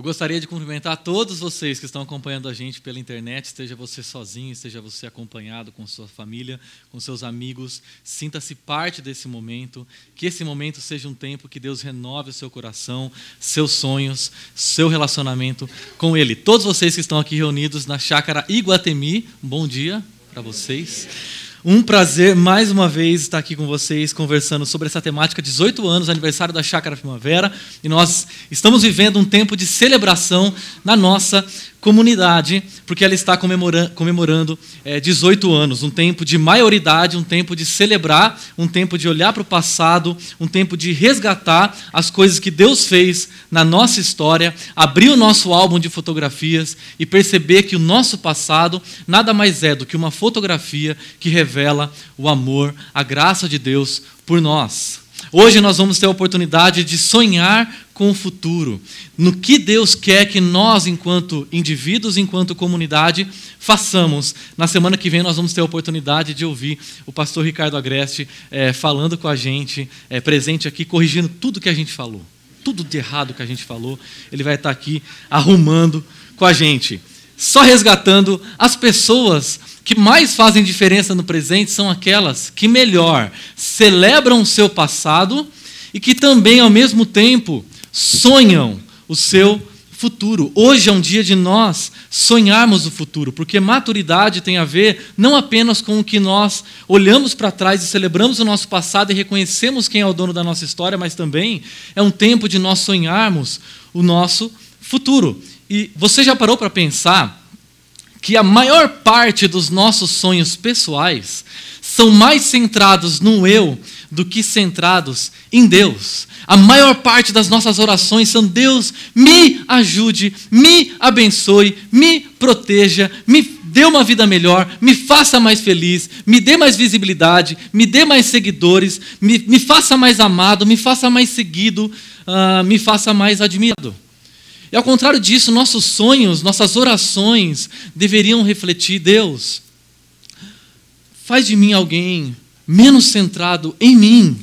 Eu gostaria de cumprimentar todos vocês que estão acompanhando a gente pela internet, esteja você sozinho, esteja você acompanhado com sua família, com seus amigos. Sinta-se parte desse momento, que esse momento seja um tempo que Deus renove o seu coração, seus sonhos, seu relacionamento com Ele. Todos vocês que estão aqui reunidos na chácara Iguatemi, um bom dia para vocês. Um prazer mais uma vez estar aqui com vocês conversando sobre essa temática 18 anos, aniversário da Chácara Primavera, e nós estamos vivendo um tempo de celebração na nossa comunidade, porque ela está comemorando, comemorando é, 18 anos, um tempo de maioridade, um tempo de celebrar, um tempo de olhar para o passado, um tempo de resgatar as coisas que Deus fez na nossa história, abrir o nosso álbum de fotografias e perceber que o nosso passado nada mais é do que uma fotografia que revela o amor, a graça de Deus por nós. Hoje nós vamos ter a oportunidade de sonhar com o futuro, no que Deus quer que nós, enquanto indivíduos, enquanto comunidade, façamos. Na semana que vem nós vamos ter a oportunidade de ouvir o pastor Ricardo Agreste é, falando com a gente, é, presente aqui, corrigindo tudo que a gente falou. Tudo de errado que a gente falou, ele vai estar aqui arrumando com a gente. Só resgatando as pessoas que mais fazem diferença no presente são aquelas que melhor celebram o seu passado e que também, ao mesmo tempo, sonham o seu futuro. Hoje é um dia de nós sonharmos o futuro, porque maturidade tem a ver não apenas com o que nós olhamos para trás e celebramos o nosso passado e reconhecemos quem é o dono da nossa história, mas também é um tempo de nós sonharmos o nosso futuro. E você já parou para pensar que a maior parte dos nossos sonhos pessoais são mais centrados no eu do que centrados em Deus. A maior parte das nossas orações são: Deus, me ajude, me abençoe, me proteja, me dê uma vida melhor, me faça mais feliz, me dê mais visibilidade, me dê mais seguidores, me, me faça mais amado, me faça mais seguido, uh, me faça mais admirado. E ao contrário disso, nossos sonhos, nossas orações deveriam refletir: Deus, faz de mim alguém menos centrado em mim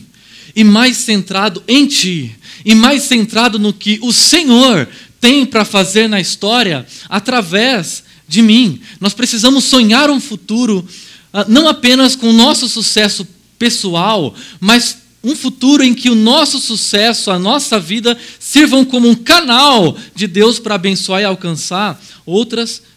e mais centrado em Ti, e mais centrado no que o Senhor tem para fazer na história através de mim. Nós precisamos sonhar um futuro ah, não apenas com o nosso sucesso pessoal, mas um futuro em que o nosso sucesso, a nossa vida, sirvam como um canal de Deus para abençoar e alcançar outras pessoas.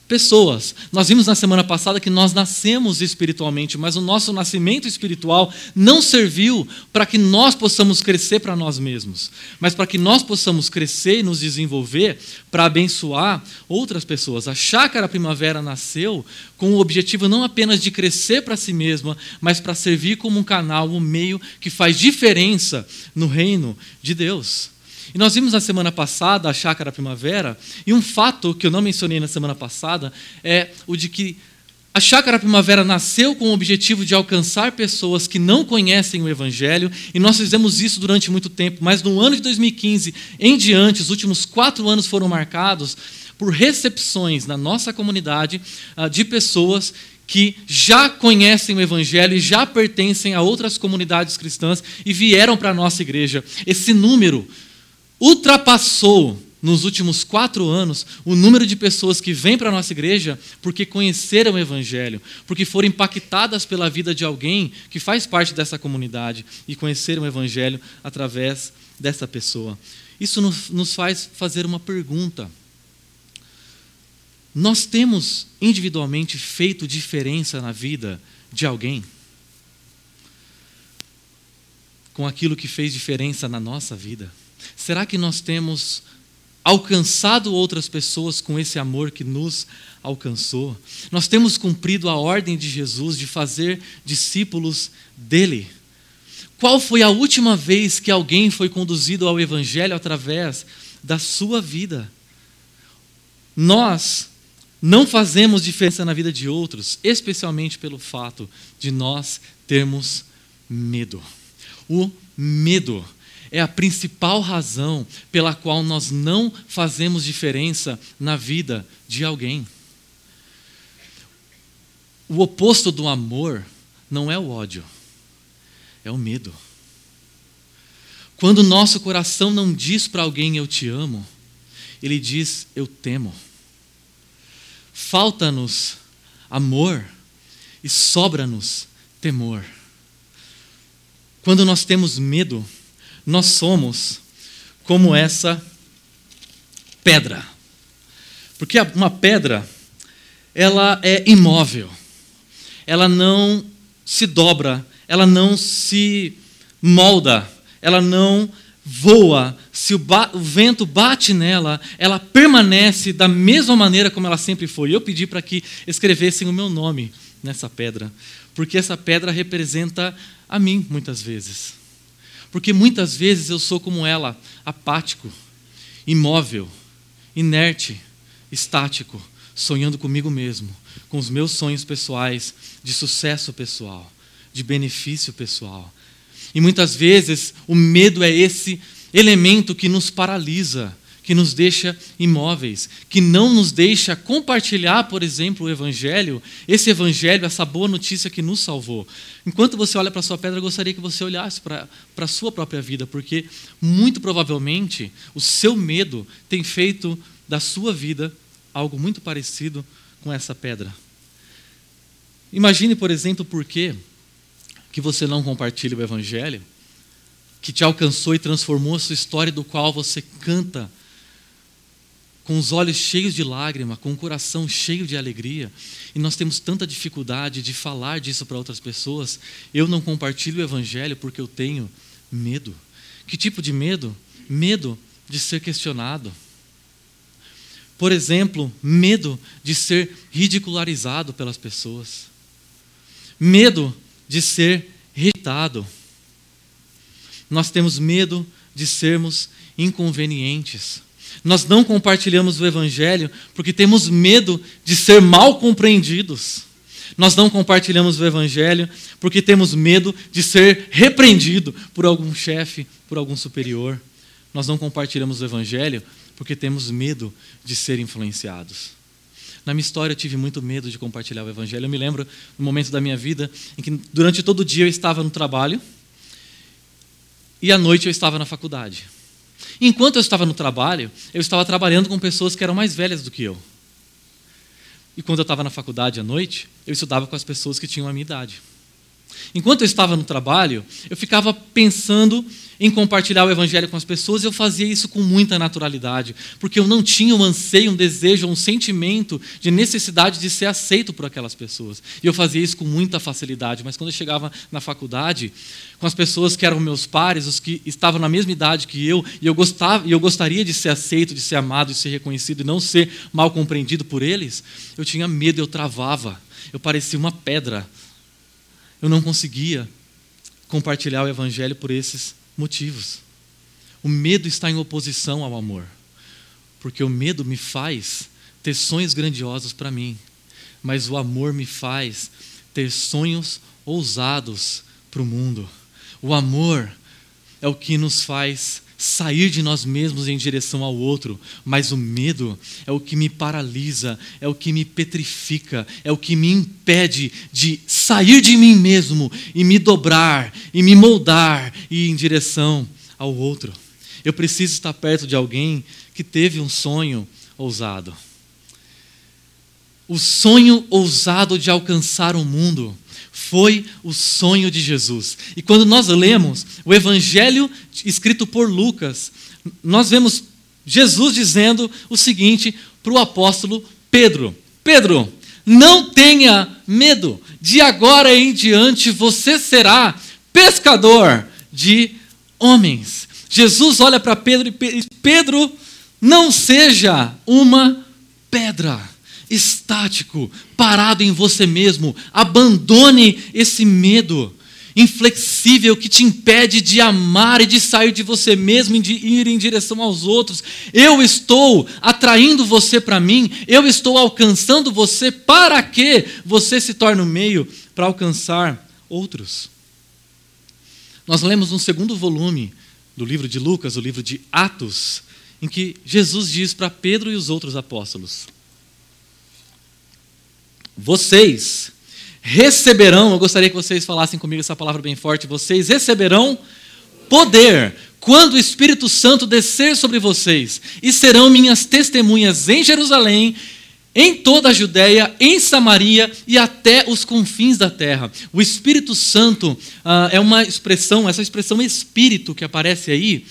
Nós vimos na semana passada que nós nascemos espiritualmente, mas o nosso nascimento espiritual não serviu para que nós possamos crescer para nós mesmos, mas para que nós possamos crescer e nos desenvolver para abençoar outras pessoas. A chácara primavera nasceu com o objetivo não apenas de crescer para si mesma, mas para servir como um canal, um meio que faz diferença no reino de Deus. E nós vimos na semana passada a chácara primavera, e um fato que eu não mencionei na semana passada é o de que a Chácara Primavera nasceu com o objetivo de alcançar pessoas que não conhecem o Evangelho, e nós fizemos isso durante muito tempo, mas no ano de 2015 em diante, os últimos quatro anos foram marcados por recepções na nossa comunidade ah, de pessoas que já conhecem o Evangelho e já pertencem a outras comunidades cristãs e vieram para a nossa igreja. Esse número ultrapassou nos últimos quatro anos o número de pessoas que vêm para a nossa igreja porque conheceram o Evangelho, porque foram impactadas pela vida de alguém que faz parte dessa comunidade e conheceram o Evangelho através dessa pessoa. Isso nos faz fazer uma pergunta. Nós temos individualmente feito diferença na vida de alguém? Com aquilo que fez diferença na nossa vida? Será que nós temos alcançado outras pessoas com esse amor que nos alcançou? Nós temos cumprido a ordem de Jesus de fazer discípulos dele? Qual foi a última vez que alguém foi conduzido ao Evangelho através da sua vida? Nós não fazemos diferença na vida de outros, especialmente pelo fato de nós termos medo. O medo é a principal razão pela qual nós não fazemos diferença na vida de alguém. O oposto do amor não é o ódio, é o medo. Quando nosso coração não diz para alguém eu te amo, ele diz: Eu temo. Falta-nos amor e sobra-nos temor. Quando nós temos medo, nós somos como essa pedra. Porque uma pedra, ela é imóvel. Ela não se dobra, ela não se molda, ela não voa. Se o, o, vento bate nela, ela permanece da mesma maneira como ela sempre foi. Eu pedi para que escrevessem o meu nome nessa pedra, porque essa pedra representa a mim muitas vezes. Porque muitas vezes eu sou como ela, apático, imóvel, inerte, estático, sonhando comigo mesmo, com os meus sonhos pessoais, de sucesso pessoal, de benefício pessoal. E muitas vezes o medo é esse elemento que nos paralisa, que nos deixa imóveis, que não nos deixa compartilhar, por exemplo, o Evangelho, esse Evangelho, essa boa notícia que nos salvou. Enquanto você olha para a sua pedra, eu gostaria que você olhasse para, a sua própria vida, porque muito provavelmente o seu medo tem feito da sua vida algo muito parecido com essa pedra. Imagine, por exemplo, por que você não compartilha o Evangelho, que te alcançou e transformou a sua história, do qual você canta com os olhos cheios de lágrima, com o coração cheio de alegria, e nós temos tanta dificuldade de falar disso para outras pessoas. Eu não compartilho o Evangelho porque eu tenho medo. Que tipo de medo? Medo de ser questionado. Por exemplo, medo de ser ridicularizado pelas pessoas. Medo de ser rejeitado. Nós temos medo de sermos inconvenientes. Nós não compartilhamos o Evangelho porque temos medo de ser mal compreendidos. Nós não compartilhamos o Evangelho porque temos medo de ser repreendido por algum chefe, por algum superior. Nós não compartilhamos o Evangelho porque temos medo de ser influenciados. Na minha história, eu tive muito medo de compartilhar o Evangelho. Eu me lembro no momento da minha vida em que, durante todo o dia, eu estava no trabalho e à noite eu estava na faculdade. Enquanto eu estava no trabalho, eu estava trabalhando com pessoas que eram mais velhas do que eu. E quando eu estava na faculdade à noite, eu estudava com as pessoas que tinham a minha idade. Enquanto eu estava no trabalho, eu ficava pensando em compartilhar o evangelho com as pessoas, e eu fazia isso com muita naturalidade, porque eu não tinha um anseio, um desejo, um sentimento de necessidade de ser aceito por aquelas pessoas. E eu fazia isso com muita facilidade, mas quando eu chegava na faculdade, com as pessoas que eram meus pares, os que estavam na mesma idade que eu, e eu gostava, e eu gostaria de ser aceito, de ser amado, de ser reconhecido e não ser mal compreendido por eles, eu tinha medo, eu travava. Eu parecia uma pedra eu não conseguia compartilhar o Evangelho por esses motivos. O medo está em oposição ao amor, porque o medo me faz ter sonhos grandiosos para mim, mas o amor me faz ter sonhos ousados para o mundo. O amor é o que nos faz sair de nós mesmos em direção ao outro, mas o medo é o que me paralisa, é o que me petrifica, é o que me impede de sair de mim mesmo e me dobrar e me moldar e ir em direção ao outro. Eu preciso estar perto de alguém que teve um sonho ousado. O sonho ousado de alcançar o mundo foi o sonho de Jesus. E quando nós lemos o evangelho escrito por Lucas, nós vemos Jesus dizendo o seguinte para o apóstolo Pedro: Pedro, não tenha medo, de agora em diante você será pescador de homens. Jesus olha para Pedro e Pedro, não seja uma pedra estático, parado em você mesmo. Abandone esse medo inflexível que te impede de amar e de sair de você mesmo e de ir em direção aos outros. Eu estou atraindo você para mim, eu estou alcançando você para que você se torne o um meio para alcançar outros. Nós lemos um segundo volume do livro de Lucas, o livro de Atos, em que Jesus diz para Pedro e os outros apóstolos: vocês receberão, eu gostaria que vocês falassem comigo essa palavra bem forte, vocês receberão poder quando o Espírito Santo descer sobre vocês, e serão minhas testemunhas em Jerusalém, em toda a Judéia, em Samaria e até os confins da terra. O Espírito Santo ah, é uma expressão, essa expressão espírito que aparece aí,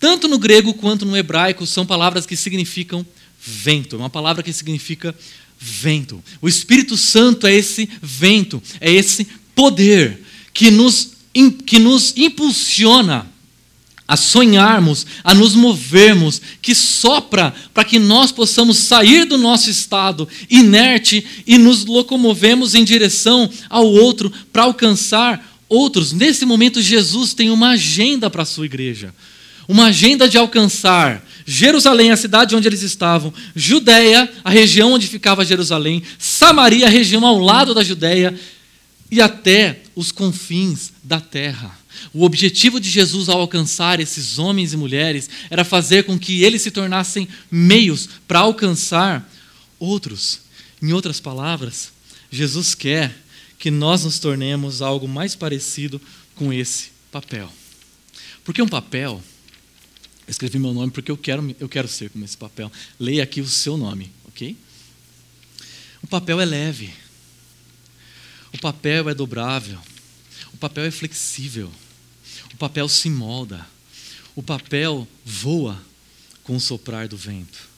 tanto no grego quanto no hebraico, são palavras que significam vento, é uma palavra que significa vento. O Espírito Santo é esse vento, é esse poder que nos, que nos impulsiona a sonharmos, a nos movermos, que sopra para que nós possamos sair do nosso estado inerte e nos locomovemos em direção ao outro para alcançar outros. Nesse momento, Jesus tem uma agenda para a sua igreja, uma agenda de alcançar Jerusalém, a cidade onde eles estavam, Judéia, a região onde ficava Jerusalém, Samaria, a região ao lado da Judéia, e até os confins da terra. O objetivo de Jesus ao alcançar esses homens e mulheres era fazer com que eles se tornassem meios para alcançar outros. Em outras palavras, Jesus quer que nós nos tornemos algo mais parecido com esse papel. Porque um papel, escrevi meu nome porque eu quero, eu quero ser como esse papel. Leia aqui o seu nome, ok? O papel é leve. O papel é dobrável. O papel é flexível. O papel se molda. O papel voa com o soprar do vento.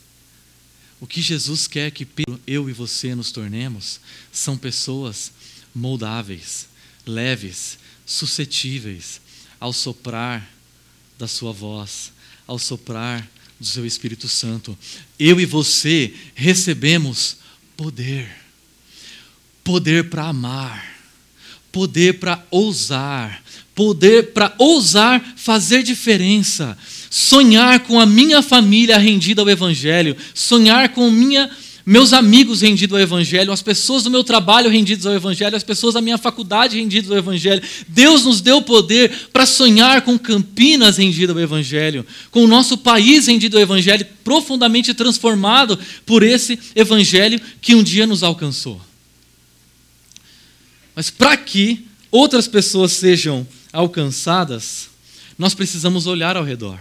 O que Jesus quer que eu e você nos tornemos são pessoas moldáveis, leves, suscetíveis ao soprar da Sua voz, ao soprar do Seu Espírito Santo. Eu e você recebemos poder. Poder para amar, poder para ousar, poder para ousar fazer diferença, sonhar com a minha família rendida ao Evangelho, sonhar com minha, meus amigos rendidos ao Evangelho, as pessoas do meu trabalho rendidas ao Evangelho, as pessoas da minha faculdade rendidas ao Evangelho. Deus nos deu poder para sonhar com Campinas rendida ao Evangelho, com o nosso país rendido ao Evangelho, profundamente transformado por esse Evangelho que um dia nos alcançou. Mas para que outras pessoas sejam alcançadas, nós precisamos olhar ao redor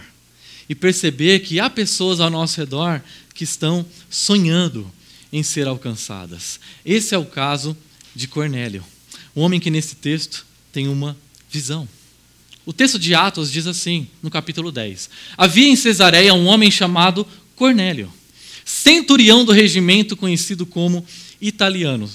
e perceber que há pessoas ao nosso redor que estão sonhando em ser alcançadas. Esse é o caso de Cornélio, um homem que nesse texto tem uma visão. O texto de Atos diz assim, no capítulo 10: Havia em Cesareia um homem chamado Cornélio, centurião do regimento conhecido como italiano.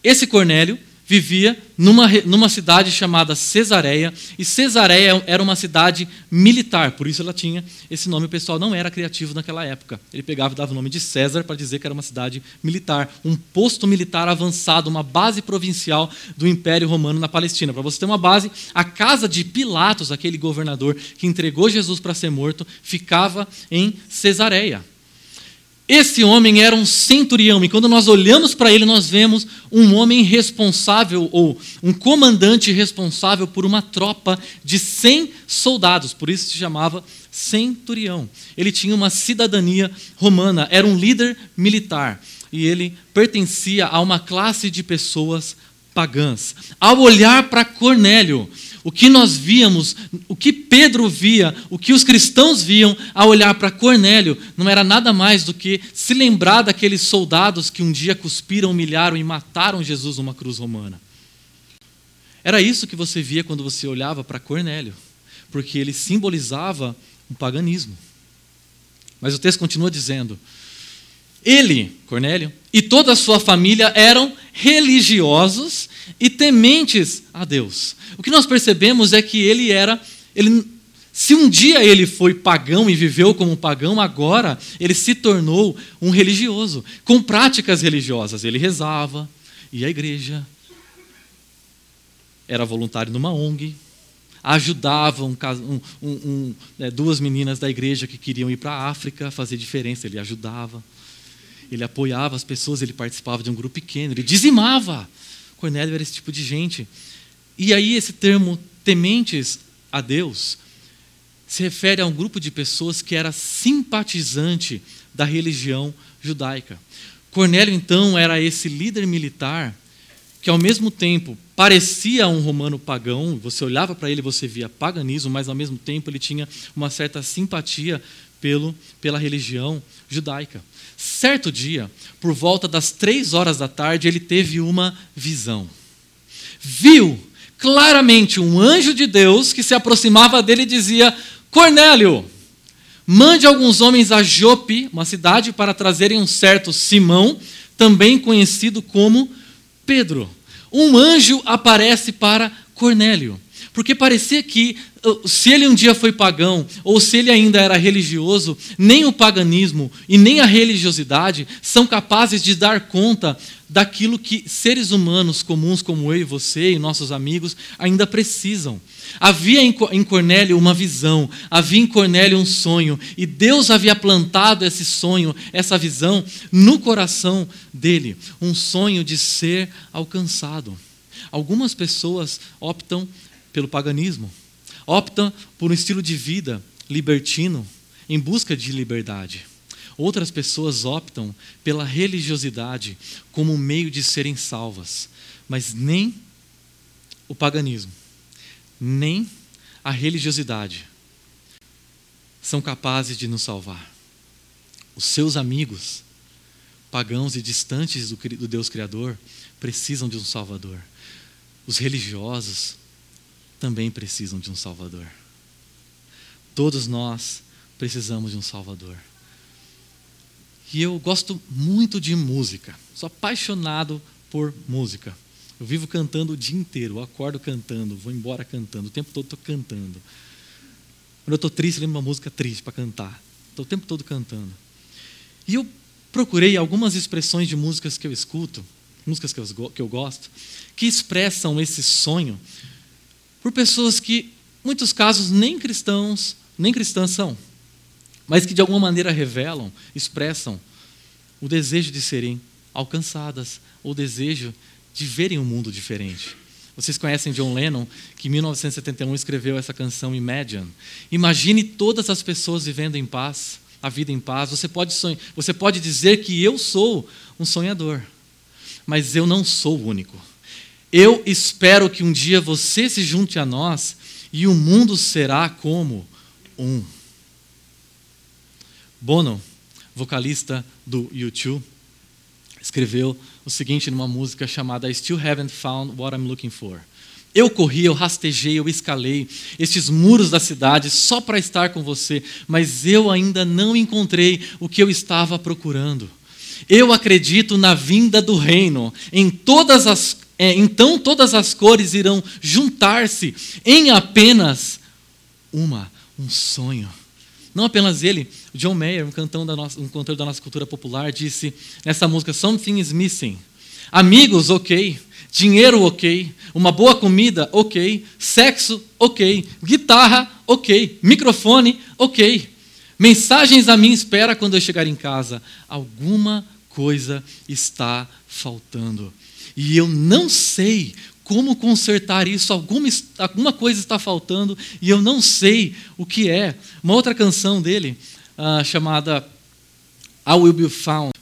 Esse Cornélio vivia numa, numa cidade chamada Cesareia, e Cesareia era uma cidade militar, por isso ela tinha esse nome. O pessoal não era criativo naquela época. Ele pegava e dava o nome de César para dizer que era uma cidade militar, um posto militar avançado, uma base provincial do Império Romano na Palestina. Para você ter uma base, a casa de Pilatos, aquele governador que entregou Jesus para ser morto, ficava em Cesareia. Esse homem era um centurião, e quando nós olhamos para ele, nós vemos um homem responsável, ou um comandante responsável por uma tropa de 100 soldados, por isso se chamava centurião. Ele tinha uma cidadania romana, era um líder militar, e ele pertencia a uma classe de pessoas pagãs. Ao olhar para Cornélio, o que nós víamos, o que Pedro via, o que os cristãos viam ao olhar para Cornélio, não era nada mais do que se lembrar daqueles soldados que um dia cuspiram, humilharam e mataram Jesus numa cruz romana. Era isso que você via quando você olhava para Cornélio, porque ele simbolizava o paganismo. Mas o texto continua dizendo: ele, Cornélio, e toda a sua família eram religiosos e tementes a Deus. O que nós percebemos é que ele era, ele, se um dia ele foi pagão e viveu como pagão, agora ele se tornou um religioso, com práticas religiosas. Ele rezava, ia à igreja, era voluntário numa ONG, ajudava um, um, um, é, duas meninas da igreja que queriam ir para a África fazer diferença, ele ajudava. Ele apoiava as pessoas, ele participava de um grupo pequeno, ele dizimava. Cornélio era esse tipo de gente. E aí, esse termo tementes a Deus se refere a um grupo de pessoas que era simpatizante da religião judaica. Cornélio, então, era esse líder militar que, ao mesmo tempo, parecia um romano pagão, você olhava para ele você via paganismo, mas ao mesmo tempo ele tinha uma certa simpatia pelo, pela religião judaica. Certo dia, por volta das três horas da tarde, ele teve uma visão. Viu claramente um anjo de Deus que se aproximava dele e dizia: Cornélio, mande alguns homens a Jope, uma cidade, para trazerem um certo Simão, também conhecido como Pedro. Um anjo aparece para Cornélio, porque parecia que se ele um dia foi pagão, ou se ele ainda era religioso, nem o paganismo e nem a religiosidade são capazes de dar conta daquilo que seres humanos comuns como eu e você e nossos amigos ainda precisam. Havia em Cornélio uma visão, havia em Cornélio um sonho, e Deus havia plantado esse sonho, essa visão, no coração dele um sonho de ser alcançado. Algumas pessoas optam pelo paganismo optam por um estilo de vida libertino em busca de liberdade. Outras pessoas optam pela religiosidade como um meio de serem salvas, mas nem o paganismo, nem a religiosidade são capazes de nos salvar. Os seus amigos, pagãos e distantes do Deus Criador, precisam de um Salvador. Os religiosos, também precisam de um Salvador. Todos nós precisamos de um Salvador. E eu gosto muito de música, sou apaixonado por música. Eu vivo cantando o dia inteiro, eu acordo cantando, vou embora cantando, o tempo todo estou cantando. Quando eu estou triste, lembro uma música triste para cantar. Estou o tempo todo cantando. E eu procurei algumas expressões de músicas que eu escuto, músicas que eu, que eu gosto, que expressam esse sonho por pessoas que, em muitos casos, nem cristãos, nem cristãs são, mas que de alguma maneira revelam, expressam o desejo de serem alcançadas, o desejo de verem um mundo diferente. Vocês conhecem John Lennon, que em 1971 escreveu essa canção Imagine. Imagine todas as pessoas vivendo em paz, a vida em paz. Você pode, sonhar, você pode dizer que eu sou um sonhador, mas eu não sou o único. Eu espero que um dia você se junte a nós e o mundo será como um. Bono, vocalista do U2, escreveu o seguinte numa música chamada I Still Haven't Found What I'm Looking For. Eu corri, eu rastejei, eu escalei estes muros da cidade só para estar com você, mas eu ainda não encontrei o que eu estava procurando. Eu acredito na vinda do reino em todas as é, então todas as cores irão juntar-se em apenas uma, um sonho. Não apenas ele, John Mayer, um, cantão da nossa, um cantor da nossa cultura popular, disse nessa música: Something is missing. Amigos, ok. Dinheiro, ok. Uma boa comida, ok. Sexo, ok. Guitarra, ok. Microfone, ok. Mensagens à minha espera quando eu chegar em casa. Alguma coisa está faltando e eu não sei como consertar isso, alguma, alguma coisa está faltando e eu não sei o que é. Uma outra canção dele, uh, chamada I Will Be Found.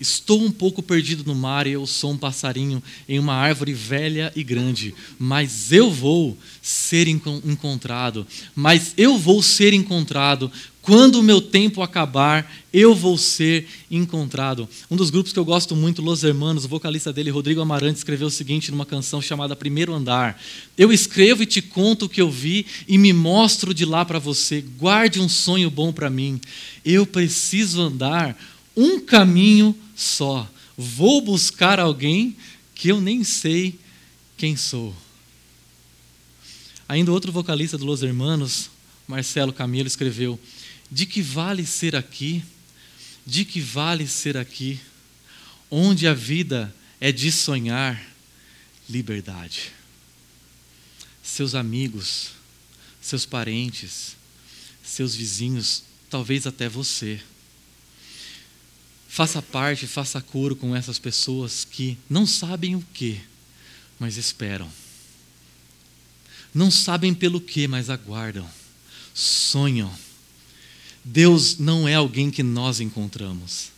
Estou um pouco perdido no mar e eu sou um passarinho em uma árvore velha e grande, mas eu vou ser encontrado, mas eu vou ser encontrado quando o meu tempo acabar, eu vou ser encontrado. Um dos grupos que eu gosto muito, Los Hermanos, o vocalista dele, Rodrigo Amarante, escreveu o seguinte numa canção chamada Primeiro Andar: Eu escrevo e te conto o que eu vi e me mostro de lá para você. Guarde um sonho bom para mim. Eu preciso andar um caminho só. Vou buscar alguém que eu nem sei quem sou. Ainda outro vocalista do Los Hermanos, Marcelo Camilo, escreveu: de que vale ser aqui? De que vale ser aqui? Onde a vida é de sonhar liberdade. Seus amigos, seus parentes, seus vizinhos, talvez até você. Faça parte, faça coro com essas pessoas que não sabem o que, mas esperam. Não sabem pelo que, mas aguardam. Sonham Deus não é alguém que nós encontramos.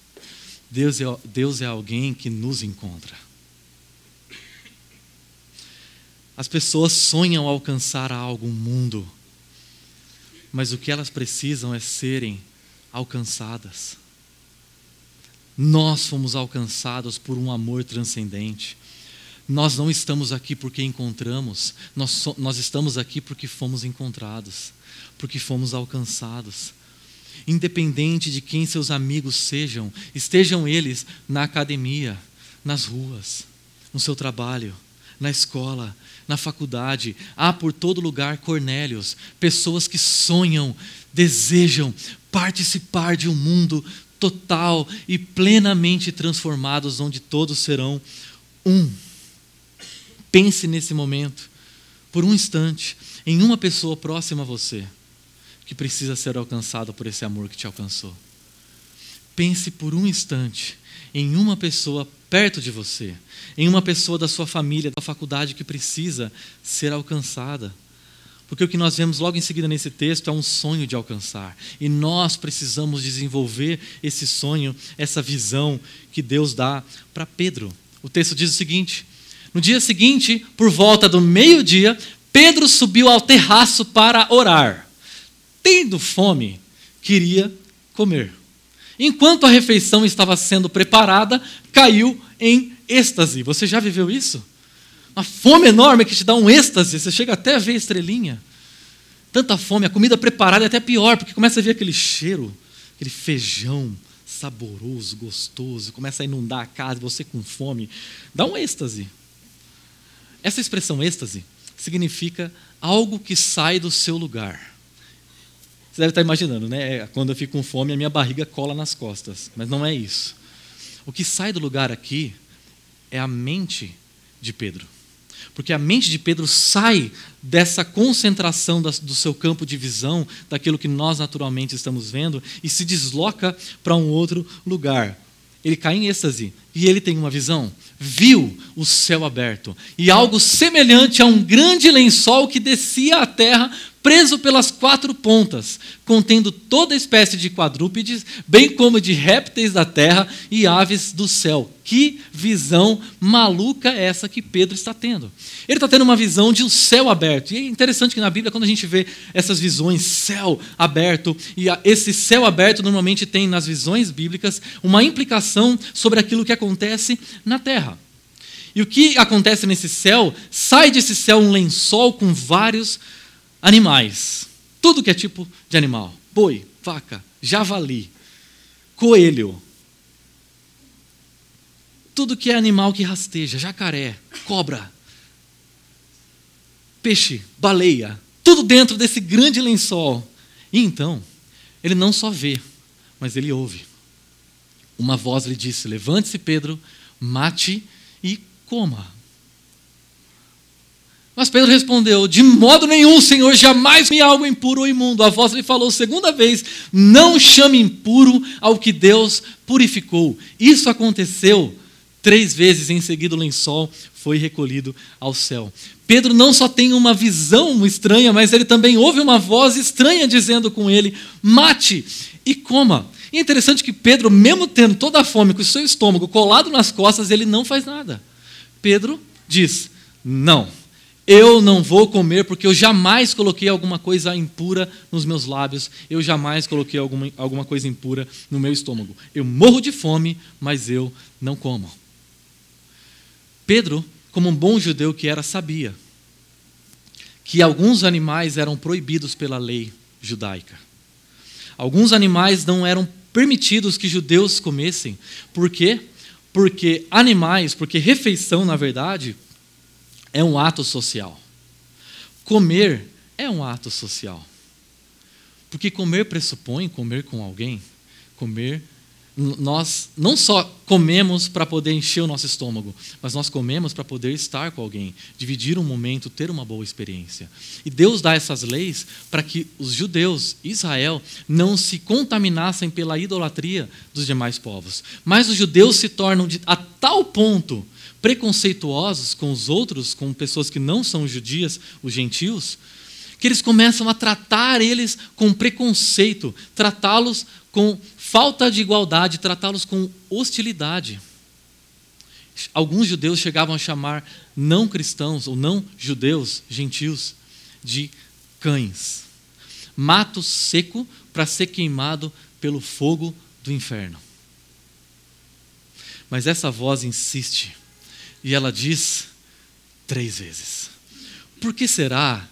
Deus é, Deus é alguém que nos encontra. As pessoas sonham alcançar algo, um mundo, mas o que elas precisam é serem alcançadas. Nós fomos alcançados por um amor transcendente. Nós não estamos aqui porque encontramos, nós, so, nós estamos aqui porque fomos encontrados, porque fomos alcançados. Independente de quem seus amigos sejam, estejam eles na academia, nas ruas, no seu trabalho, na escola, na faculdade, há por todo lugar Cornélios, pessoas que sonham, desejam participar de um mundo total e plenamente transformados, onde todos serão um. Pense nesse momento, por um instante, em uma pessoa próxima a você, que precisa ser alcançada por esse amor que te alcançou. Pense por um instante em uma pessoa perto de você, em uma pessoa da sua família, da faculdade que precisa ser alcançada. Porque o que nós vemos logo em seguida nesse texto é um sonho de alcançar. E nós precisamos desenvolver esse sonho, essa visão que Deus dá para Pedro. O texto diz o seguinte: No dia seguinte, por volta do meio-dia, Pedro subiu ao terraço para orar. Tendo fome, queria comer. Enquanto a refeição estava sendo preparada, caiu em êxtase. Você já viveu isso? Uma fome enorme que te dá um êxtase, você chega até a ver estrelinha. Tanta fome, a comida preparada é até pior, porque começa a ver aquele cheiro, aquele feijão saboroso, gostoso, começa a inundar a casa, você com fome, dá um êxtase. Essa expressão êxtase significa algo que sai do seu lugar. Você deve estar imaginando, né? É, quando eu fico com fome, a minha barriga cola nas costas. Mas não é isso. O que sai do lugar aqui é a mente de Pedro. Porque a mente de Pedro sai dessa concentração do seu campo de visão, daquilo que nós naturalmente estamos vendo, e se desloca para um outro lugar. Ele cai em êxtase e ele tem uma visão. Viu o céu aberto e algo semelhante a um grande lençol que descia à terra preso pelas quatro pontas, contendo toda espécie de quadrúpedes, bem como de répteis da terra e aves do céu. Que visão maluca é essa que Pedro está tendo? Ele está tendo uma visão de um céu aberto. E é interessante que na Bíblia, quando a gente vê essas visões, céu aberto, e esse céu aberto normalmente tem nas visões bíblicas uma implicação sobre aquilo que acontece na terra. E o que acontece nesse céu? Sai desse céu um lençol com vários animais. Tudo que é tipo de animal: boi, vaca, javali, coelho. Tudo que é animal que rasteja, jacaré, cobra, peixe, baleia, tudo dentro desse grande lençol. E então, ele não só vê, mas ele ouve. Uma voz lhe disse: Levante-se, Pedro, mate e coma. Mas Pedro respondeu: De modo nenhum, Senhor, jamais me algo impuro ou imundo. A voz lhe falou segunda vez: Não chame impuro ao que Deus purificou. Isso aconteceu três vezes, em seguida o lençol foi recolhido ao céu. Pedro não só tem uma visão estranha, mas ele também ouve uma voz estranha dizendo com ele: Mate e coma. E é interessante que Pedro, mesmo tendo toda a fome com o seu estômago colado nas costas, ele não faz nada. Pedro diz: Não eu não vou comer porque eu jamais coloquei alguma coisa impura nos meus lábios, eu jamais coloquei alguma, alguma coisa impura no meu estômago. Eu morro de fome, mas eu não como. Pedro, como um bom judeu que era, sabia que alguns animais eram proibidos pela lei judaica. Alguns animais não eram permitidos que judeus comessem. Por quê? Porque animais, porque refeição, na verdade, é um ato social. Comer é um ato social. Porque comer pressupõe comer com alguém. Comer, nós não só comemos para poder encher o nosso estômago, mas nós comemos para poder estar com alguém, dividir um momento, ter uma boa experiência. E Deus dá essas leis para que os judeus, Israel, não se contaminassem pela idolatria dos demais povos. Mas os judeus se tornam de, a tal ponto preconceituosos com os outros, com pessoas que não são judias, os gentios, que eles começam a tratar eles com preconceito, tratá-los com falta de igualdade, tratá-los com hostilidade. alguns judeus chegavam a chamar não cristãos ou não judeus, gentios, de cães. Mato seco para ser queimado pelo fogo do inferno. Mas essa voz insiste e ela diz três vezes: Por que será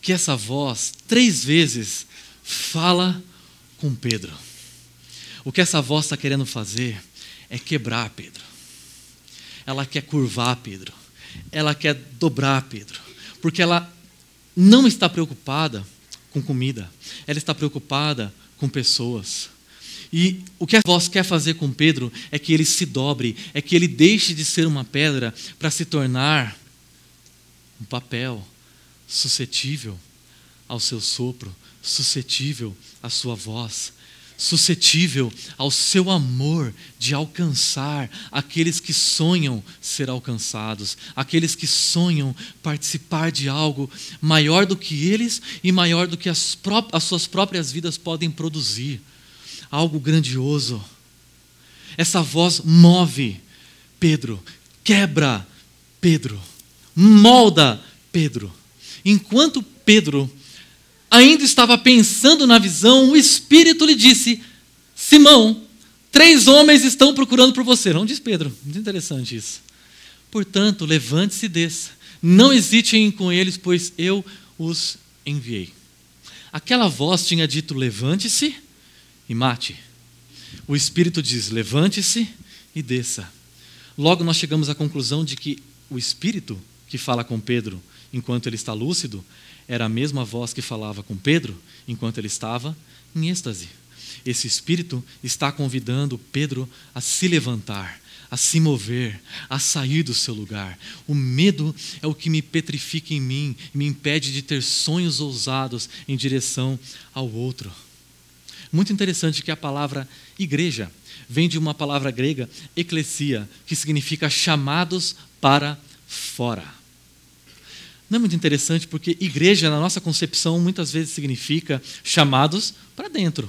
que essa voz três vezes fala com Pedro? O que essa voz está querendo fazer é quebrar Pedro. Ela quer curvar Pedro. Ela quer dobrar Pedro. Porque ela não está preocupada com comida. Ela está preocupada com pessoas. E o que a voz quer fazer com Pedro é que ele se dobre, é que ele deixe de ser uma pedra para se tornar um papel suscetível ao seu sopro, suscetível à sua voz, suscetível ao seu amor de alcançar aqueles que sonham ser alcançados, aqueles que sonham participar de algo maior do que eles e maior do que as, as suas próprias vidas podem produzir. Algo grandioso. Essa voz move Pedro, quebra Pedro, molda Pedro. Enquanto Pedro ainda estava pensando na visão, o Espírito lhe disse: Simão, três homens estão procurando por você. Não diz Pedro, muito interessante isso. Portanto, levante-se e desça. Não hesitem com eles, pois eu os enviei. Aquela voz tinha dito: levante-se e mate. O Espírito diz: levante-se e desça. Logo nós chegamos à conclusão de que o Espírito que fala com Pedro enquanto ele está lúcido era a mesma voz que falava com Pedro enquanto ele estava em êxtase. Esse espírito está convidando Pedro a se levantar, a se mover, a sair do seu lugar. O medo é o que me petrifica em mim e me impede de ter sonhos ousados em direção ao outro. Muito interessante que a palavra igreja vem de uma palavra grega, eclesia, que significa chamados para fora. Não é muito interessante porque igreja, na nossa concepção, muitas vezes significa chamados para dentro.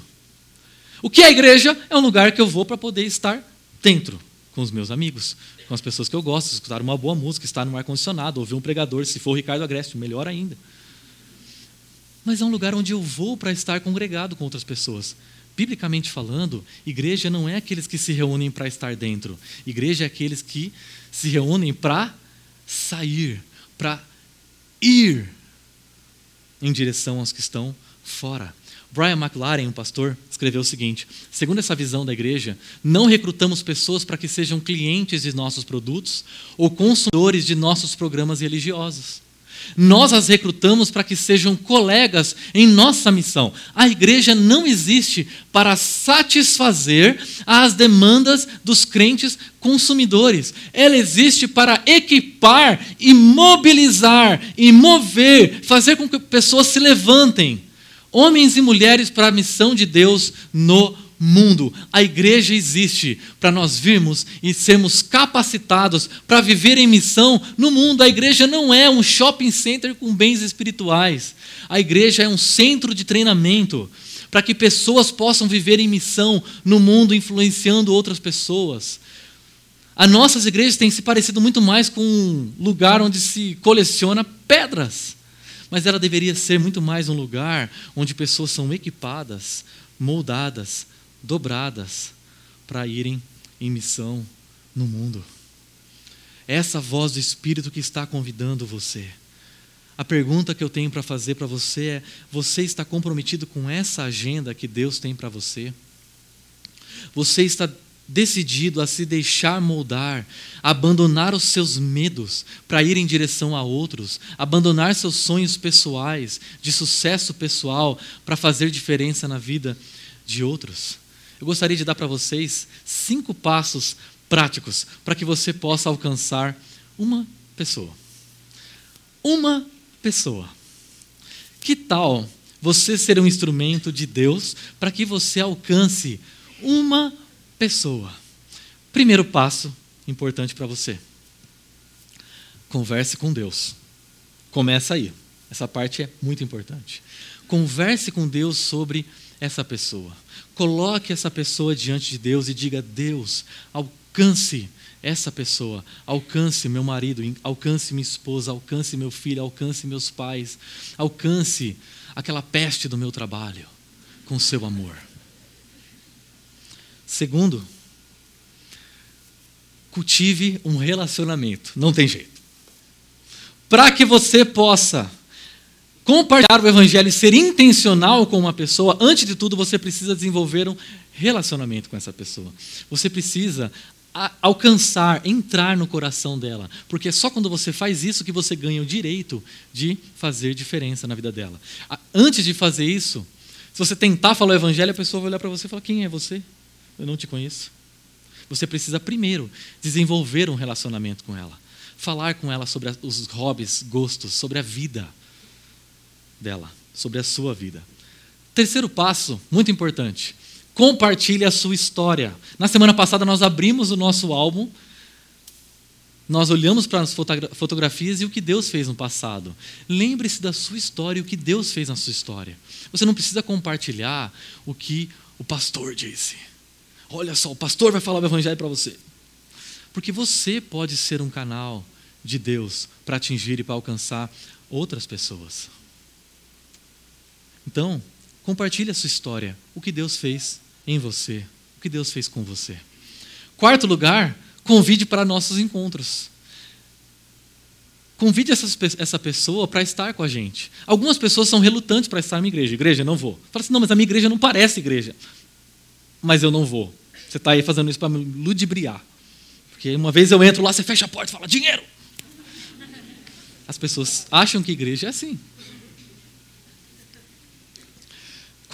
O que é igreja? É um lugar que eu vou para poder estar dentro, com os meus amigos, com as pessoas que eu gosto, escutar uma boa música, estar no ar-condicionado, ouvir um pregador, se for o Ricardo Agreste, melhor ainda. Mas é um lugar onde eu vou para estar congregado com outras pessoas. Biblicamente falando, igreja não é aqueles que se reúnem para estar dentro. Igreja é aqueles que se reúnem para sair, para ir em direção aos que estão fora. Brian McLaren, um pastor, escreveu o seguinte: segundo essa visão da igreja, não recrutamos pessoas para que sejam clientes de nossos produtos ou consumidores de nossos programas religiosos. Nós as recrutamos para que sejam colegas em nossa missão. A igreja não existe para satisfazer as demandas dos crentes consumidores. Ela existe para equipar e mobilizar e mover, fazer com que pessoas se levantem. Homens e mulheres para a missão de Deus no mundo mundo. A igreja existe para nós virmos e sermos capacitados para viver em missão no mundo. A igreja não é um shopping center com bens espirituais. A igreja é um centro de treinamento para que pessoas possam viver em missão no mundo, influenciando outras pessoas. As nossas igrejas têm se parecido muito mais com um lugar onde se coleciona pedras, mas ela deveria ser muito mais um lugar onde pessoas são equipadas, moldadas dobradas para irem em missão no mundo. Essa voz do Espírito que está convidando você. A pergunta que eu tenho para fazer para você é: você está comprometido com essa agenda que Deus tem para você? Você está decidido a se deixar moldar, abandonar os seus medos para ir em direção a outros, abandonar seus sonhos pessoais, de sucesso pessoal, para fazer diferença na vida de outros? Eu gostaria de dar para vocês cinco passos práticos para que você possa alcançar uma pessoa. Uma pessoa. Que tal você ser um instrumento de Deus para que você alcance uma pessoa? Primeiro passo importante para você. Converse com Deus. Começa aí. Essa parte é muito importante. Converse com Deus sobre essa pessoa. Coloque essa pessoa diante de Deus e diga: Deus, alcance essa pessoa, alcance meu marido, alcance minha esposa, alcance meu filho, alcance meus pais, alcance aquela peste do meu trabalho com seu amor. Segundo, cultive um relacionamento. Não tem jeito. Para que você possa compartilhar o evangelho e ser intencional com uma pessoa, antes de tudo você precisa desenvolver um relacionamento com essa pessoa. Você precisa alcançar, entrar no coração dela, porque é só quando você faz isso que você ganha o direito de fazer diferença na vida dela. Antes de fazer isso, se você tentar falar o evangelho, a pessoa vai olhar para você e falar: "Quem é você? Eu não te conheço". Você precisa primeiro desenvolver um relacionamento com ela, falar com ela sobre os hobbies, gostos, sobre a vida dela, sobre a sua vida. Terceiro passo, muito importante, compartilhe a sua história. Na semana passada nós abrimos o nosso álbum, nós olhamos para as fotografias e o que Deus fez no passado. Lembre-se da sua história e o que Deus fez na sua história. Você não precisa compartilhar o que o pastor disse. Olha só, o pastor vai falar o evangelho para você. Porque você pode ser um canal de Deus para atingir e para alcançar outras pessoas. Então, compartilhe a sua história, o que Deus fez em você, o que Deus fez com você. Quarto lugar, convide para nossos encontros. Convide essa pessoa para estar com a gente. Algumas pessoas são relutantes para estar na igreja. Igreja, não vou. Fala assim, não, mas a minha igreja não parece igreja. Mas eu não vou. Você está aí fazendo isso para me ludibriar. Porque uma vez eu entro lá, você fecha a porta e fala, dinheiro. As pessoas acham que igreja é assim.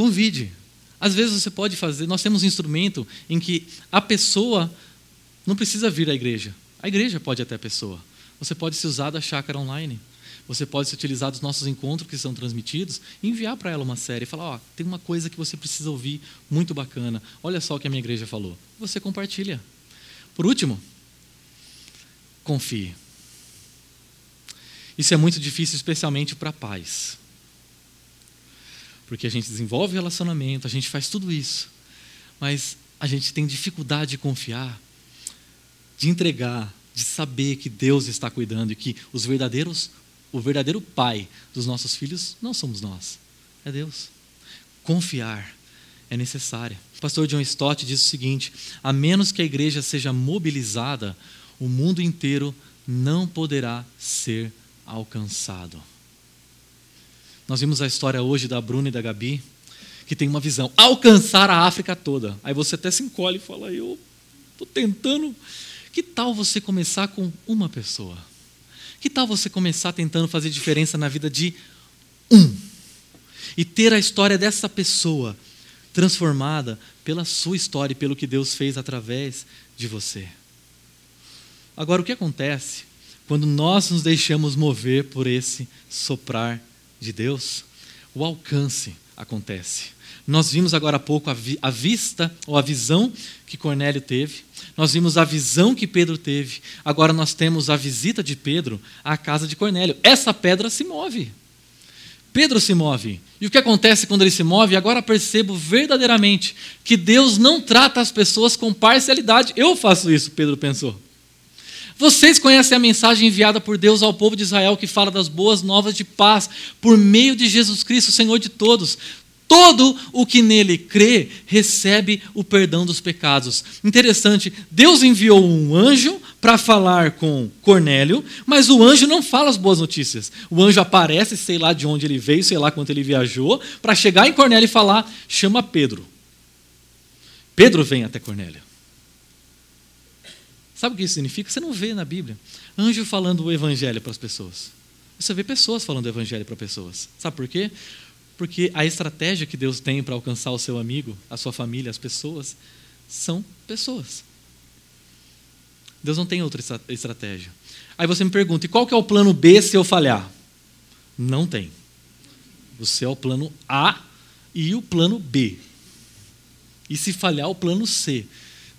Convide. Às vezes você pode fazer, nós temos um instrumento em que a pessoa não precisa vir à igreja. A igreja pode até a pessoa. Você pode se usar da chácara online. Você pode se utilizar dos nossos encontros que são transmitidos e enviar para ela uma série e falar: Ó, oh, tem uma coisa que você precisa ouvir muito bacana. Olha só o que a minha igreja falou. Você compartilha. Por último, confie. Isso é muito difícil, especialmente para pais. Porque a gente desenvolve relacionamento, a gente faz tudo isso, mas a gente tem dificuldade de confiar, de entregar, de saber que Deus está cuidando e que os verdadeiros, o verdadeiro pai dos nossos filhos não somos nós, é Deus. Confiar é necessário. O pastor John Stott diz o seguinte: a menos que a igreja seja mobilizada, o mundo inteiro não poderá ser alcançado. Nós vimos a história hoje da Bruna e da Gabi, que tem uma visão, alcançar a África toda. Aí você até se encolhe e fala, eu estou tentando. Que tal você começar com uma pessoa? Que tal você começar tentando fazer diferença na vida de um? E ter a história dessa pessoa transformada pela sua história e pelo que Deus fez através de você. Agora, o que acontece quando nós nos deixamos mover por esse soprar de Deus, o alcance acontece. Nós vimos agora há pouco a, vi, a, vista ou a visão que Cornélio teve, nós vimos a visão que Pedro teve, agora nós temos a visita de Pedro à casa de Cornélio. Essa pedra se move. Pedro se move. E o que acontece quando ele se move? Agora percebo verdadeiramente que Deus não trata as pessoas com parcialidade. Eu faço isso, Pedro pensou. Vocês conhecem a mensagem enviada por Deus ao povo de Israel que fala das boas novas de paz por meio de Jesus Cristo, Senhor de todos. Todo o que nele crê recebe o perdão dos pecados. Interessante, Deus enviou um anjo para falar com Cornélio, mas o anjo não fala as boas notícias. O anjo aparece, sei lá de onde ele veio, sei lá quanto ele viajou, para chegar em Cornélio e falar: chama Pedro. Pedro vem até Cornélio. Sabe o que isso significa? Você não vê na Bíblia anjo falando o evangelho para as pessoas. Você vê pessoas falando o evangelho para pessoas. Sabe por quê? Porque a estratégia que Deus tem para alcançar o seu amigo, a sua família, as pessoas, são pessoas. Deus não tem outra estratégia. Aí você me pergunta, e qual que é o plano B se eu falhar? Não tem. Você é o plano A e o plano B. E se falhar, o plano C.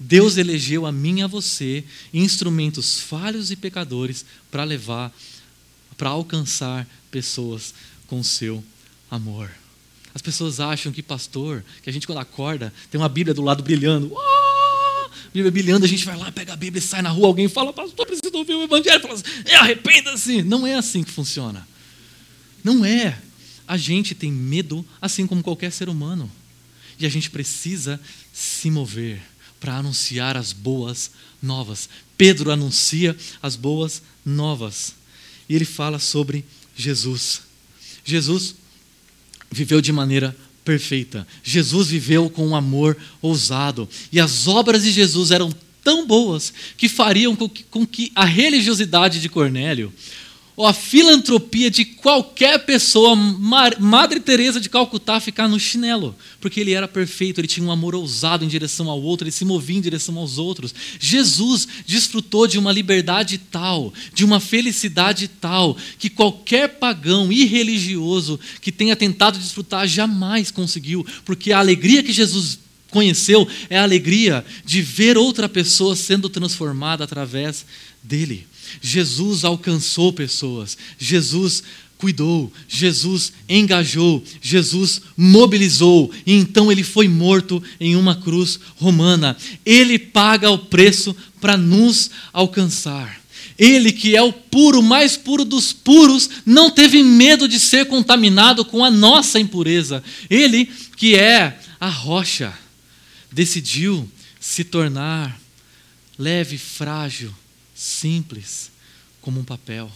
Deus elegeu a mim e a você instrumentos falhos e pecadores para levar, para alcançar pessoas com o seu amor. As pessoas acham que pastor, que a gente quando acorda, tem uma Bíblia do lado brilhando. Oh! bebilhando, a gente vai lá, pega a Bíblia e sai na rua, alguém fala, pastor, preciso ouvir o Evangelho, fala assim, é, arrependa-se. Não é assim que funciona. Não é. A gente tem medo, assim como qualquer ser humano. E a gente precisa se mover para anunciar as boas novas. Pedro anuncia as boas novas. E ele fala sobre Jesus. Jesus viveu de maneira perfeita. Jesus viveu com um amor ousado. E as obras de Jesus eram tão boas que fariam com que, com que a religiosidade de Cornélio ou a filantropia de qualquer pessoa, Madre Teresa de Calcutá, ficar no chinelo, porque ele era perfeito, ele tinha um amor ousado em direção ao outro, ele se movia em direção aos outros. Jesus desfrutou de uma liberdade tal, de uma felicidade tal, que qualquer pagão irreligioso que tenha tentado desfrutar jamais conseguiu, porque a alegria que Jesus conheceu é a alegria de ver outra pessoa sendo transformada através dele. Jesus alcançou pessoas, Jesus cuidou, Jesus engajou, Jesus mobilizou, e então ele foi morto em uma cruz romana. Ele paga o preço para nos alcançar. Ele, que é o puro, mais puro dos puros, não teve medo de ser contaminado com a nossa impureza. Ele, que é a rocha, decidiu se tornar leve, frágil, simples, como um papel,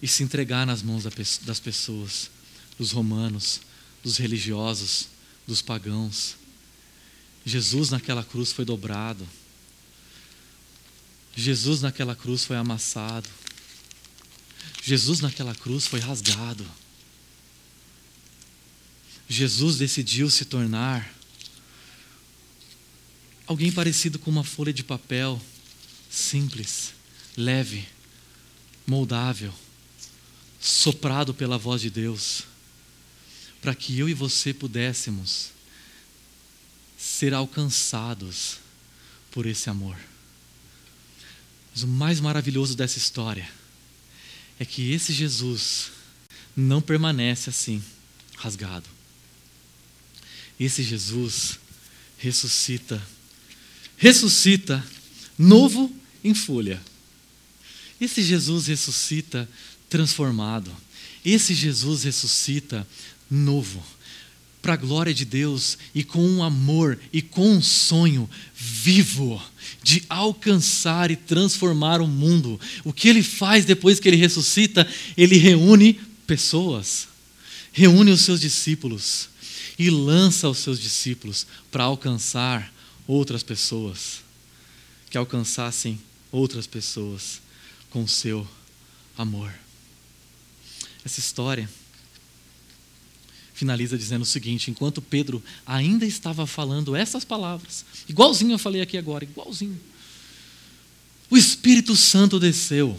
e se entregar nas mãos das pessoas, dos romanos, dos religiosos, dos pagãos. Jesus naquela cruz foi dobrado. Jesus naquela cruz foi amassado. Jesus naquela cruz foi rasgado. Jesus decidiu se tornar alguém parecido com uma folha de papel simples, leve, moldável, soprado pela voz de Deus, para que eu e você pudéssemos ser alcançados por esse amor. Mas o mais maravilhoso dessa história é que esse Jesus não permanece assim, rasgado. Esse Jesus ressuscita, ressuscita novo em folha. Esse Jesus ressuscita transformado. Esse Jesus ressuscita novo. Para a glória de Deus e com um amor e com um sonho vivo de alcançar e transformar o mundo. O que ele faz depois que ele ressuscita? Ele reúne pessoas, reúne os seus discípulos e lança os seus discípulos para alcançar outras pessoas que alcançassem outras pessoas com o seu amor. Essa história finaliza dizendo o seguinte: enquanto Pedro ainda estava falando essas palavras, igualzinho eu falei aqui agora, igualzinho, o Espírito Santo desceu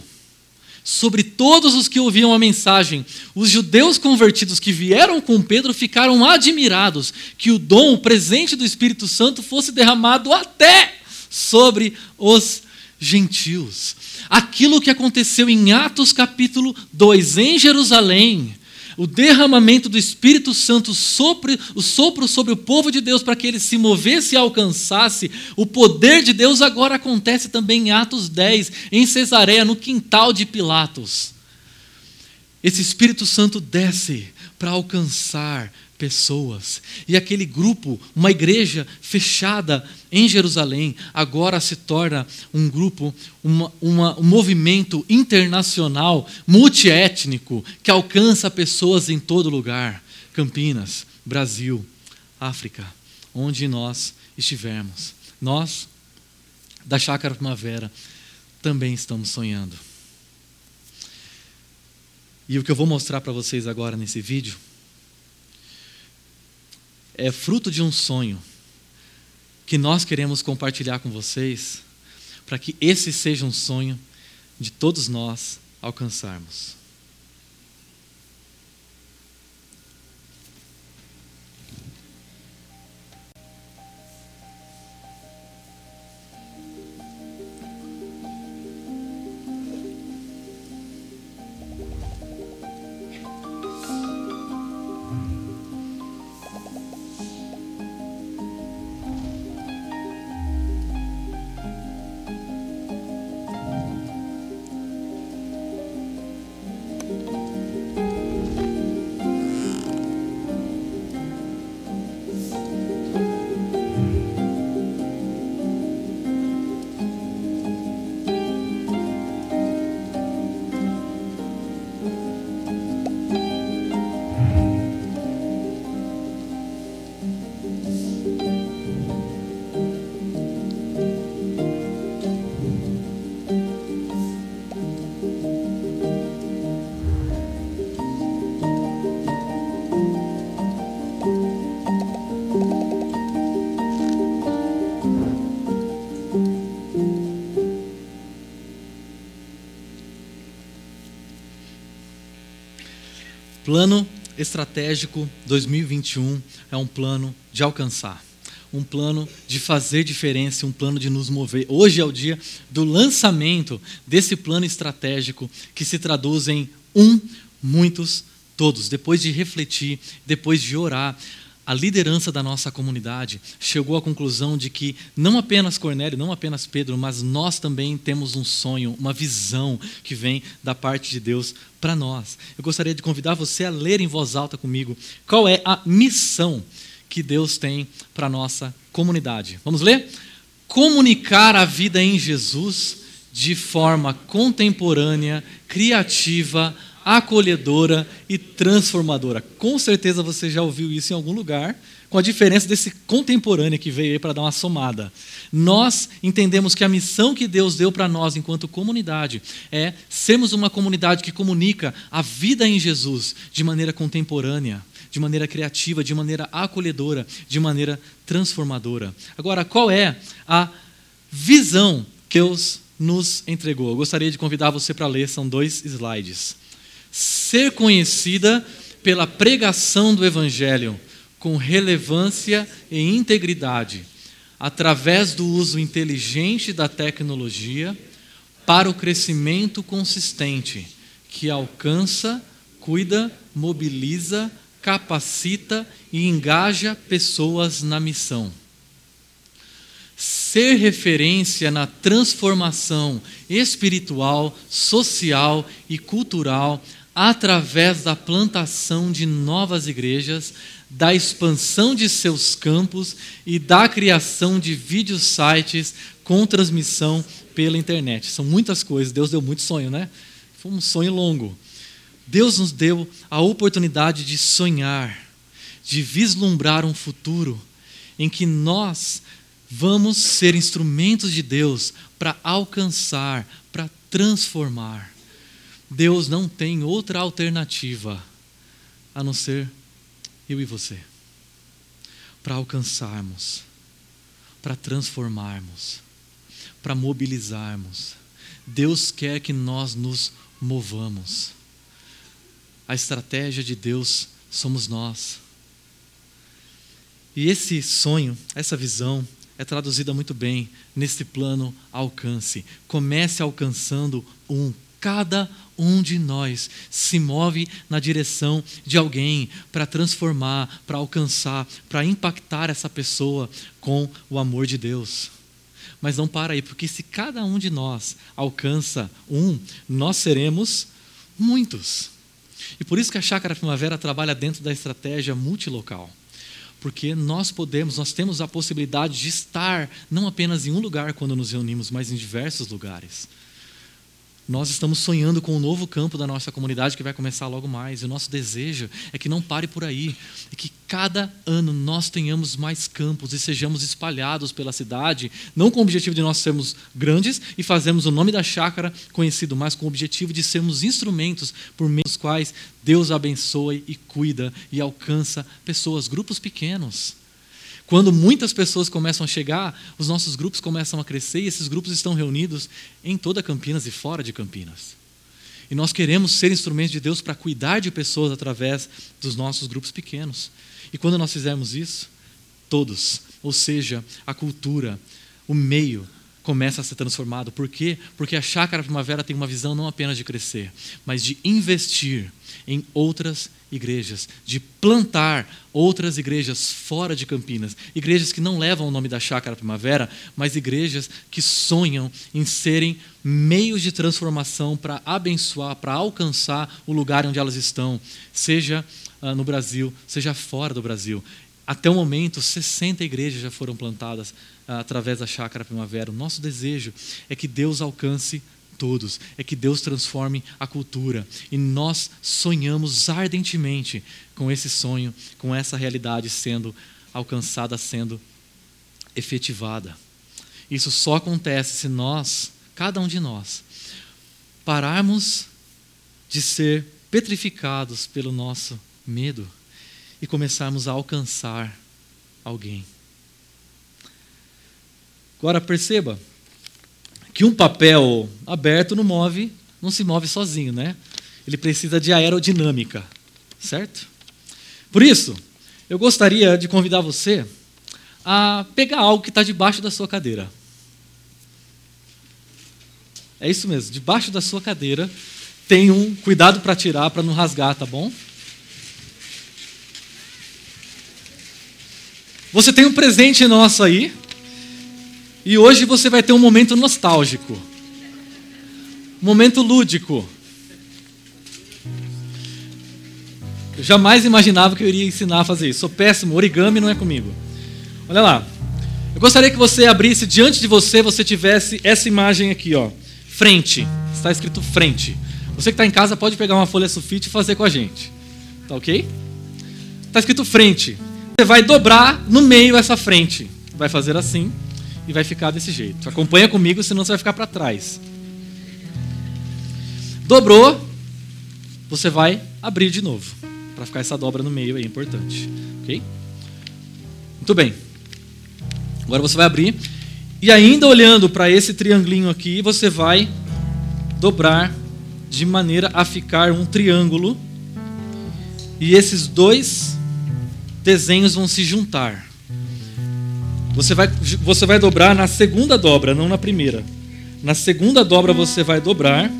sobre todos os que ouviam a mensagem. Os judeus convertidos que vieram com Pedro ficaram admirados que o dom, o presente do Espírito Santo, fosse derramado até sobre os gentios. Aquilo que aconteceu em Atos capítulo 2, em Jerusalém, o derramamento do Espírito Santo sobre o sopro sobre o povo de Deus para que ele se movesse e alcançasse, o poder de Deus agora acontece também em Atos 10, em Cesareia, no quintal de Pilatos. Esse Espírito Santo desce para alcançar pessoas. E aquele grupo, uma igreja fechada em Jerusalém, agora se torna um grupo, uma, uma, um movimento internacional, multiétnico, que alcança pessoas em todo lugar Campinas, Brasil, África, onde nós estivermos. Nós, da Chácara Primavera, também estamos sonhando. E o que eu vou mostrar para vocês agora nesse vídeo é fruto de um sonho que nós queremos compartilhar com vocês, para que esse seja um sonho de todos nós alcançarmos. Plano estratégico 2021 é um plano de alcançar, um plano de fazer diferença, um plano de nos mover. Hoje é o dia do lançamento desse plano estratégico que se traduz em um, muitos, todos. Depois de refletir, depois de orar, a liderança da nossa comunidade chegou à conclusão de que não apenas Cornélio, não apenas Pedro, mas nós também temos um sonho, uma visão que vem da parte de Deus para nós. Eu gostaria de convidar você a ler em voz alta comigo qual é a missão que Deus tem para a nossa comunidade. Vamos ler? Comunicar a vida em Jesus de forma contemporânea, criativa, acolhedora e transformadora. Com certeza você já ouviu isso em algum lugar, com a diferença desse contemporâneo que veio aí para dar uma somada. Nós entendemos que a missão que Deus deu para nós enquanto comunidade é sermos uma comunidade que comunica a vida em Jesus de maneira contemporânea, de maneira criativa, de maneira acolhedora, de maneira transformadora. Agora, qual é a visão que Deus nos entregou? Eu gostaria de convidar você para ler, são dois slides ser conhecida pela pregação do Evangelho com relevância e integridade, através do uso inteligente da tecnologia para o crescimento consistente que alcança, cuida, mobiliza, capacita e engaja pessoas na missão. Ser referência na transformação espiritual, social e cultural através da plantação de novas igrejas, da expansão de seus campos e da criação de sites com transmissão pela internet. São muitas coisas, Deus deu muito sonho, né? Foi um sonho longo. Deus nos deu a oportunidade de sonhar, de vislumbrar um futuro em que nós vamos ser instrumentos de Deus para alcançar, para transformar. Deus não tem outra alternativa a não ser eu e você. Para alcançarmos, para transformarmos, para mobilizarmos. Deus quer que nós nos movamos. A estratégia de Deus somos nós. E esse sonho, essa visão, é traduzida muito bem nesse plano alcance. Comece alcançando um cada um de nós se move na direção de alguém para transformar, para alcançar, para impactar essa pessoa com o amor de Deus. Mas não para aí, porque se cada um de nós alcança um, nós seremos muitos. E por isso que a Chácara Primavera trabalha dentro da estratégia multilocal. Porque nós podemos, nós temos a possibilidade de estar não apenas em um lugar quando nos reunimos, mas em diversos lugares. Nós estamos sonhando com um novo campo da nossa comunidade que vai começar logo mais. E o nosso desejo é que não pare por aí. E que cada ano nós tenhamos mais campos e sejamos espalhados pela cidade, não com o objetivo de nós sermos grandes e fazermos o nome da chácara conhecido, mas com o objetivo de sermos instrumentos por meio dos quais Deus abençoa e cuida e alcança pessoas, grupos pequenos. Quando muitas pessoas começam a chegar, os nossos grupos começam a crescer e esses grupos estão reunidos em toda Campinas e fora de Campinas. E nós queremos ser instrumentos de Deus para cuidar de pessoas através dos nossos grupos pequenos. E quando nós fizermos isso, todos, ou seja, a cultura, o meio, começa a ser transformado. Por quê? Porque a Chácara Primavera tem uma visão não apenas de crescer, mas de investir em outras igrejas, de plantar outras igrejas fora de Campinas. Igrejas que não levam o nome da Chácara Primavera, mas igrejas que sonham em serem meios de transformação para abençoar, para alcançar o lugar onde elas estão, seja uh, no Brasil, seja fora do Brasil. Até o momento, 60 igrejas já foram plantadas através da Chácara Primavera. O nosso desejo é que Deus alcance todos, é que Deus transforme a cultura. E nós sonhamos ardentemente com esse sonho, com essa realidade sendo alcançada, sendo efetivada. Isso só acontece se nós, cada um de nós, pararmos de ser petrificados pelo nosso medo e começarmos a alcançar alguém. Agora perceba, que um papel aberto não move, não se move sozinho, né? Ele precisa de aerodinâmica, certo? Por isso, eu gostaria de convidar você a pegar algo que está debaixo da sua cadeira. É isso mesmo, debaixo da sua cadeira tem um cuidado para tirar, para não rasgar, tá bom? Você tem um presente nosso aí, e hoje você vai ter um momento nostálgico, momento lúdico. Eu jamais imaginava que eu iria ensinar a fazer isso. Sou péssimo, origami não é comigo. Olha lá. Eu gostaria que você abrisse diante de você, você tivesse essa imagem aqui, ó. Frente. Está escrito frente. Você que está em casa pode pegar uma folha sulfite e fazer com a gente. Tá ok? Está escrito frente. Você vai dobrar no meio essa frente. Vai fazer assim e vai ficar desse jeito. Acompanha comigo, senão você vai ficar para trás. Dobrou, você vai abrir de novo para ficar essa dobra no meio, é importante. Ok? Muito bem. Agora você vai abrir. E ainda olhando para esse triangulinho aqui, você vai dobrar de maneira a ficar um triângulo. E esses dois desenhos vão se juntar. Você vai, você vai dobrar na segunda dobra, não na primeira. Na segunda dobra você vai dobrar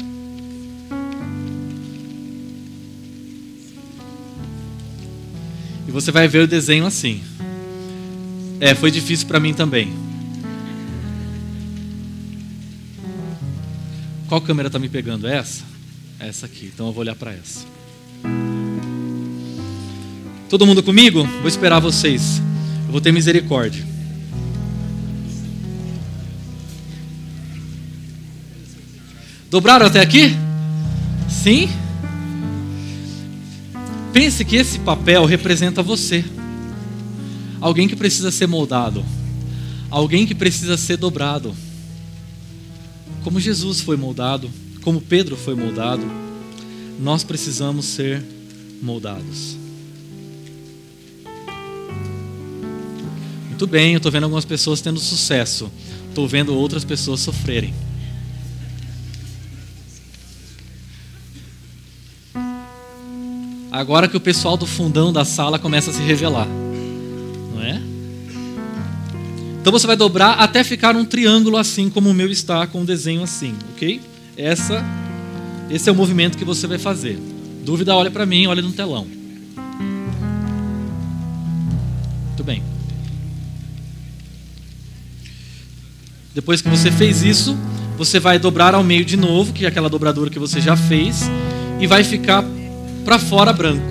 você vai ver o desenho assim. É, foi difícil para mim também. Qual câmera está me pegando? Essa? Essa aqui. Então eu vou olhar para essa. Todo mundo comigo? Vou esperar vocês. Eu vou ter misericórdia. Dobraram até aqui? Sim? Pense que esse papel representa você. Alguém que precisa ser moldado. Alguém que precisa ser dobrado. Como Jesus foi moldado, como Pedro foi moldado, nós precisamos ser moldados. Muito bem, eu estou vendo algumas pessoas tendo sucesso. Estou vendo outras pessoas sofrerem. Agora que o pessoal do fundão da sala começa a se revelar. Não é? Então você vai dobrar até ficar um triângulo assim como o meu está, com um desenho assim, ok? Essa, esse é o movimento que você vai fazer. Dúvida, olha para mim, olha no telão. Muito bem. Depois que você fez isso, você vai dobrar ao meio de novo, que é aquela dobradura que você já fez, e vai ficar para fora branco.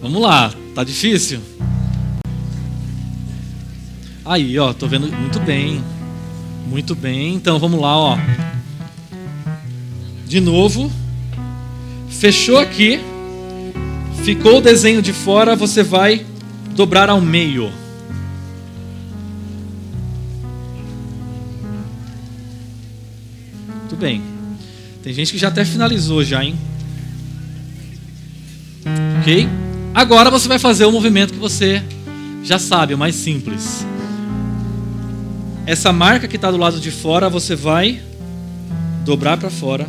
Vamos lá, tá difícil? Aí, ó, tô vendo muito bem. Muito bem. Então vamos lá, ó. De novo. Fechou aqui. Ficou o desenho de fora, você vai dobrar ao meio. Bem. Tem gente que já até finalizou já, hein? Ok? Agora você vai fazer o movimento que você já sabe, o mais simples. Essa marca que está do lado de fora, você vai dobrar para fora.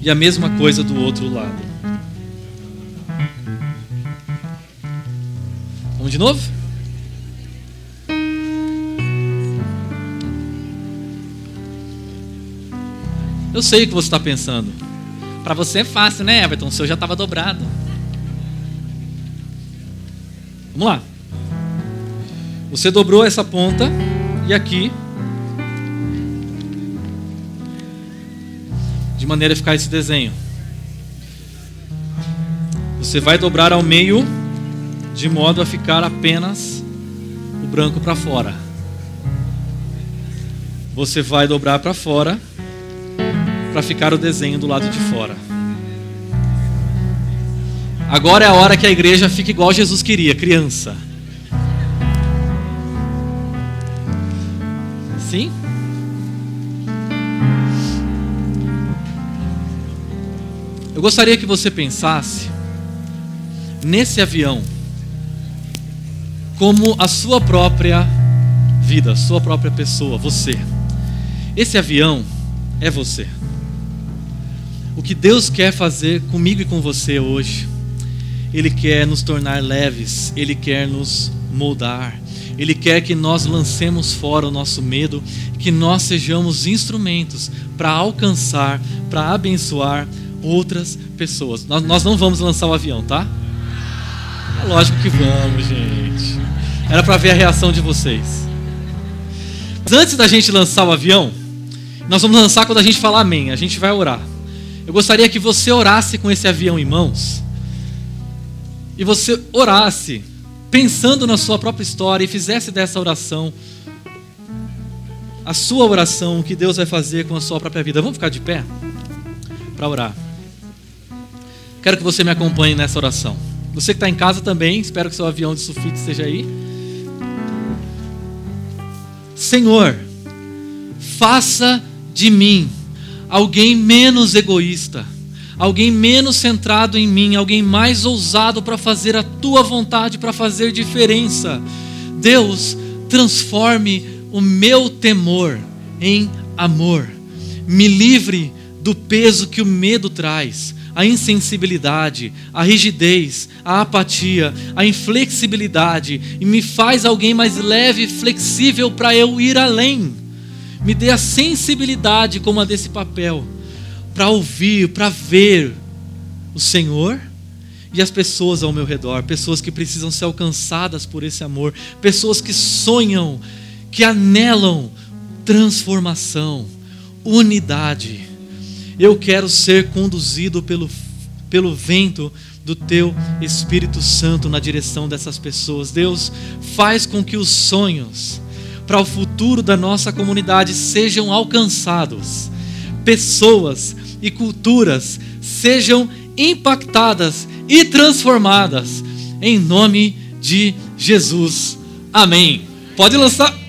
E a mesma coisa do outro lado. Vamos de novo? Eu sei o que você está pensando. Para você é fácil, né, Everton? O seu já estava dobrado. Vamos lá. Você dobrou essa ponta e aqui. De maneira a ficar esse desenho. Você vai dobrar ao meio de modo a ficar apenas o branco para fora. Você vai dobrar para fora para ficar o desenho do lado de fora. Agora é a hora que a igreja fica igual Jesus queria, criança. Sim? Eu gostaria que você pensasse nesse avião como a sua própria vida, sua própria pessoa, você. Esse avião é você. Que Deus quer fazer comigo e com você hoje, Ele quer nos tornar leves, Ele quer nos moldar, Ele quer que nós lancemos fora o nosso medo, que nós sejamos instrumentos para alcançar, para abençoar outras pessoas. Nós, nós não vamos lançar o avião, tá? É lógico que vamos, gente. Era para ver a reação de vocês. Antes da gente lançar o avião, nós vamos lançar quando a gente falar amém. A gente vai orar. Eu gostaria que você orasse com esse avião em mãos. E você orasse pensando na sua própria história e fizesse dessa oração a sua oração, o que Deus vai fazer com a sua própria vida. Vamos ficar de pé para orar. Quero que você me acompanhe nessa oração. Você que está em casa também, espero que seu avião de sulfite esteja aí. Senhor, faça de mim alguém menos egoísta, alguém menos centrado em mim, alguém mais ousado para fazer a tua vontade, para fazer diferença. Deus, transforme o meu temor em amor. Me livre do peso que o medo traz, a insensibilidade, a rigidez, a apatia, a inflexibilidade e me faz alguém mais leve e flexível para eu ir além me dê a sensibilidade como a desse papel, para ouvir, para ver o Senhor e as pessoas ao meu redor, pessoas que precisam ser alcançadas por esse amor, pessoas que sonham, que anelam transformação, unidade. Eu quero ser conduzido pelo, pelo vento do teu Espírito Santo na direção dessas pessoas. Deus, faz com que os sonhos, para o futuro da nossa comunidade sejam alcançados, pessoas e culturas sejam impactadas e transformadas, em nome de Jesus. Amém. Pode lançar.